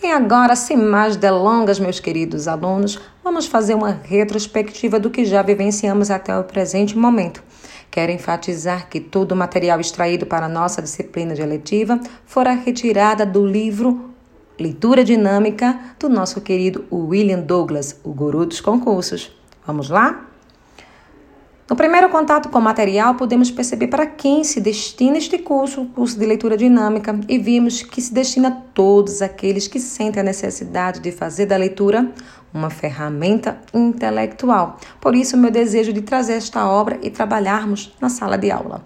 E agora, sem mais delongas, meus queridos alunos, vamos fazer uma retrospectiva do que já vivenciamos até o presente momento. Quero enfatizar que todo o material extraído para a nossa disciplina de eletiva fora retirada do livro Leitura Dinâmica do nosso querido William Douglas, o guru dos concursos. Vamos lá? No primeiro contato com o material, podemos perceber para quem se destina este curso, o curso de leitura dinâmica, e vimos que se destina a todos aqueles que sentem a necessidade de fazer da leitura uma ferramenta intelectual. Por isso, meu desejo de trazer esta obra e trabalharmos na sala de aula.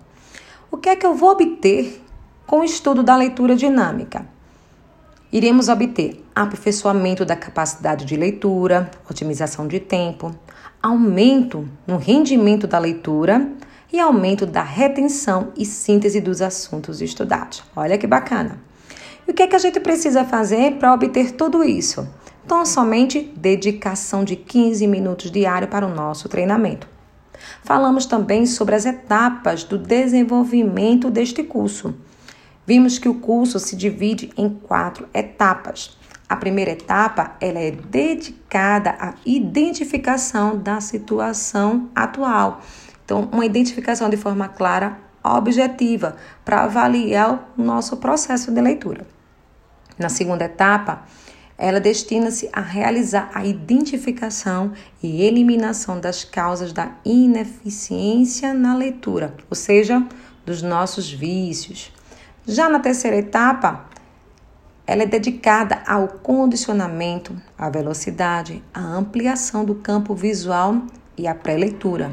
O que é que eu vou obter com o estudo da leitura dinâmica? Iremos obter aperfeiçoamento da capacidade de leitura, otimização de tempo, aumento no rendimento da leitura e aumento da retenção e síntese dos assuntos estudados. Olha que bacana! E o que, é que a gente precisa fazer para obter tudo isso? Então, somente dedicação de 15 minutos diário para o nosso treinamento. Falamos também sobre as etapas do desenvolvimento deste curso. Vimos que o curso se divide em quatro etapas. A primeira etapa ela é dedicada à identificação da situação atual. Então, uma identificação de forma clara, objetiva, para avaliar o nosso processo de leitura. Na segunda etapa, ela destina-se a realizar a identificação e eliminação das causas da ineficiência na leitura, ou seja, dos nossos vícios. Já na terceira etapa, ela é dedicada ao condicionamento, à velocidade, à ampliação do campo visual e à pré-leitura.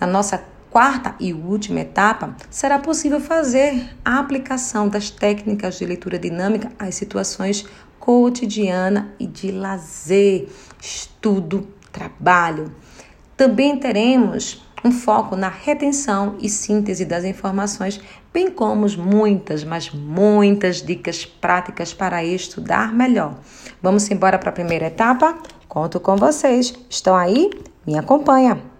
Na nossa quarta e última etapa, será possível fazer a aplicação das técnicas de leitura dinâmica às situações cotidiana e de lazer, estudo, trabalho. Também teremos um foco na retenção e síntese das informações, bem como muitas, mas muitas dicas práticas para estudar melhor. Vamos embora para a primeira etapa? Conto com vocês. Estão aí? Me acompanha.